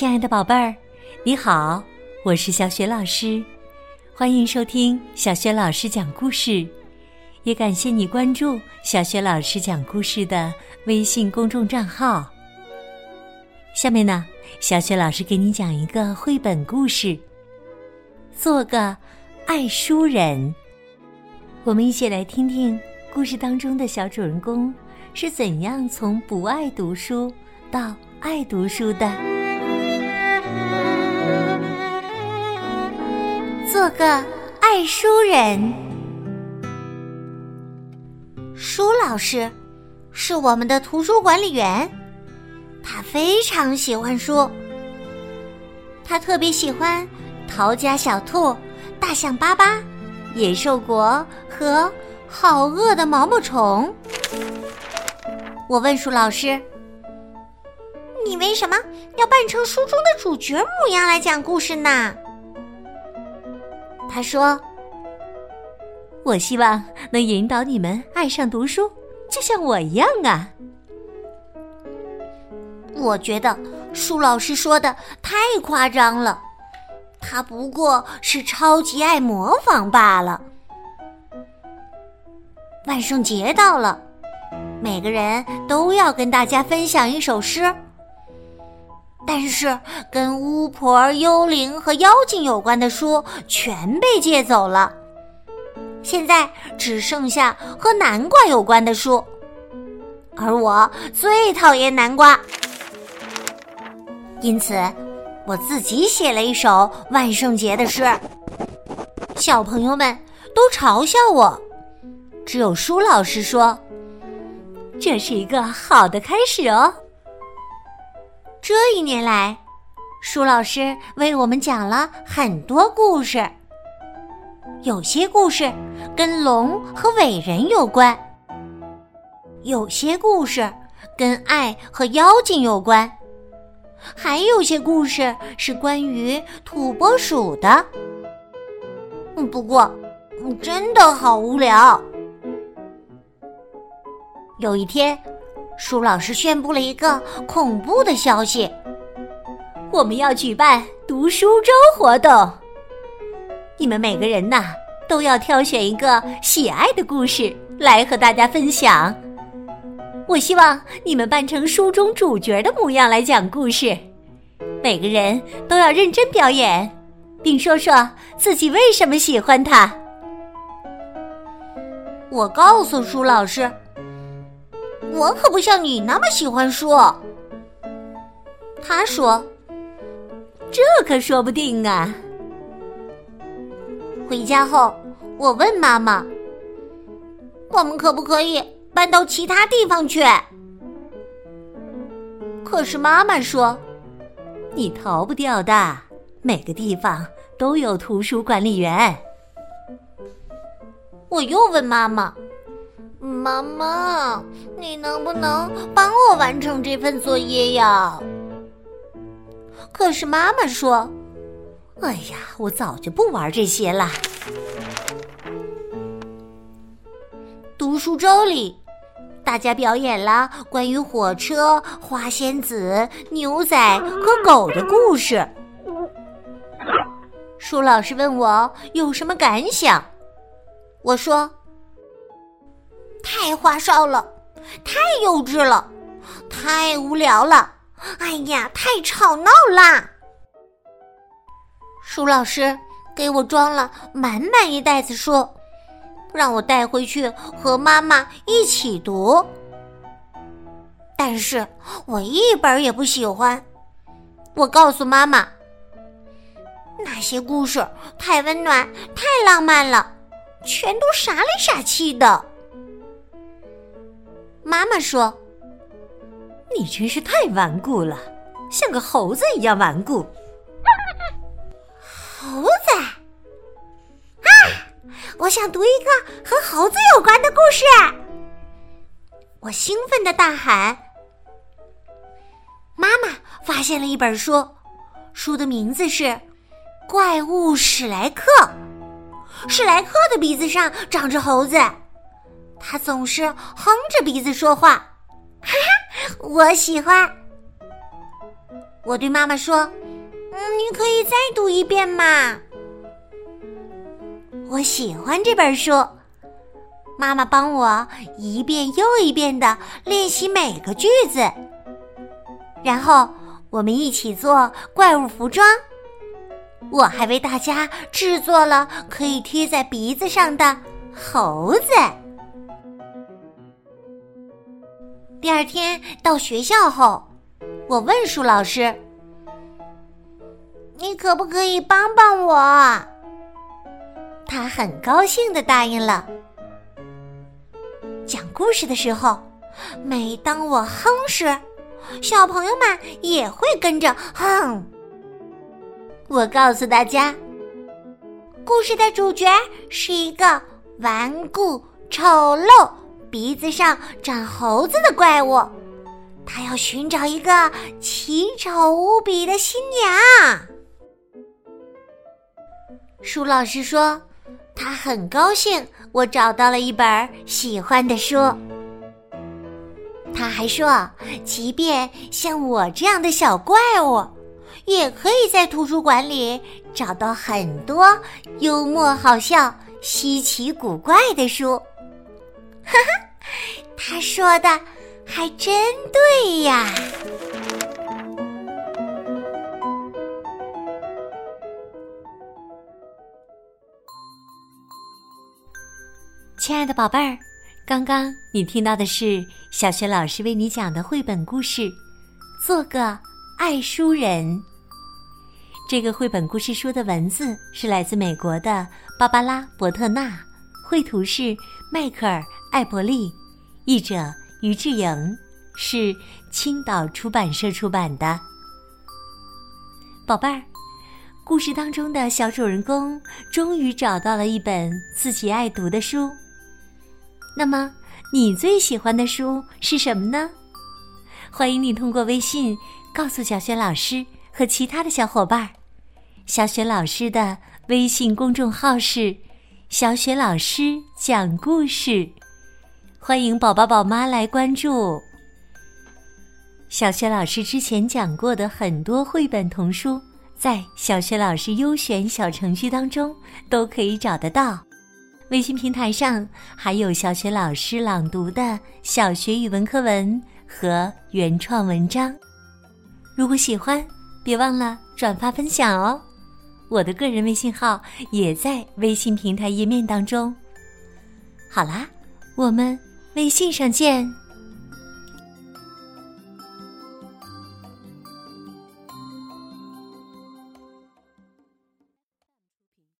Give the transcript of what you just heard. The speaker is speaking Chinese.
亲爱的宝贝儿，你好，我是小雪老师，欢迎收听小雪老师讲故事，也感谢你关注小雪老师讲故事的微信公众账号。下面呢，小雪老师给你讲一个绘本故事，做个爱书人。我们一起来听听故事当中的小主人公是怎样从不爱读书到爱读书的。做个爱书人。舒老师是我们的图书管理员，他非常喜欢书。他特别喜欢《逃家小兔》《大象巴巴》《野兽国》和《好饿的毛毛虫》。我问舒老师：“你为什么要扮成书中的主角模样来讲故事呢？”他说：“我希望能引导你们爱上读书，就像我一样啊。”我觉得舒老师说的太夸张了，他不过是超级爱模仿罢了。万圣节到了，每个人都要跟大家分享一首诗。但是，跟巫婆、幽灵和妖精有关的书全被借走了，现在只剩下和南瓜有关的书，而我最讨厌南瓜，因此我自己写了一首万圣节的诗。小朋友们都嘲笑我，只有舒老师说：“这是一个好的开始哦。”这一年来，舒老师为我们讲了很多故事。有些故事跟龙和伟人有关，有些故事跟爱和妖精有关，还有些故事是关于土拨鼠的。不过嗯，真的好无聊。有一天。舒老师宣布了一个恐怖的消息：我们要举办读书周活动。你们每个人呐，都要挑选一个喜爱的故事来和大家分享。我希望你们扮成书中主角的模样来讲故事。每个人都要认真表演，并说说自己为什么喜欢它。我告诉舒老师。我可不像你那么喜欢书。他说：“这可说不定啊。”回家后，我问妈妈：“我们可不可以搬到其他地方去？”可是妈妈说：“你逃不掉的，每个地方都有图书管理员。”我又问妈妈。妈妈，你能不能帮我完成这份作业呀？可是妈妈说：“哎呀，我早就不玩这些了。”读书周里，大家表演了关于火车、花仙子、牛仔和狗的故事。舒老师问我有什么感想，我说。太花哨了，太幼稚了，太无聊了！哎呀，太吵闹啦！舒老师给我装了满满一袋子书，让我带回去和妈妈一起读。但是我一本也不喜欢。我告诉妈妈，那些故事太温暖、太浪漫了，全都傻里傻气的。妈妈说：“你真是太顽固了，像个猴子一样顽固。”猴子啊！我想读一个和猴子有关的故事。我兴奋的大喊：“妈妈发现了一本书，书的名字是《怪物史莱克》。史莱克的鼻子上长着猴子。”他总是哼着鼻子说话，哈哈，我喜欢。我对妈妈说：“嗯，你可以再读一遍嘛。”我喜欢这本书。妈妈帮我一遍又一遍的练习每个句子，然后我们一起做怪物服装。我还为大家制作了可以贴在鼻子上的猴子。第二天到学校后，我问舒老师：“你可不可以帮帮我？”他很高兴的答应了。讲故事的时候，每当我哼时，小朋友们也会跟着哼。我告诉大家，故事的主角是一个顽固、丑陋、鼻子上长猴子的怪物，他要寻找一个奇丑无比的新娘。舒老师说。他很高兴，我找到了一本喜欢的书。他还说，即便像我这样的小怪物，也可以在图书馆里找到很多幽默、好笑、稀奇古怪的书。哈哈，他说的还真对呀。亲爱的宝贝儿，刚刚你听到的是小学老师为你讲的绘本故事《做个爱书人》。这个绘本故事书的文字是来自美国的芭芭拉·伯特纳，绘图是迈克尔·艾伯利，译者于志莹，是青岛出版社出版的。宝贝儿，故事当中的小主人公终于找到了一本自己爱读的书。那么，你最喜欢的书是什么呢？欢迎你通过微信告诉小雪老师和其他的小伙伴。小雪老师的微信公众号是“小雪老师讲故事”，欢迎宝宝宝妈来关注。小雪老师之前讲过的很多绘本童书，在小雪老师优选小程序当中都可以找得到。微信平台上还有小学老师朗读的小学语文课文和原创文章，如果喜欢，别忘了转发分享哦。我的个人微信号也在微信平台页面当中。好啦，我们微信上见。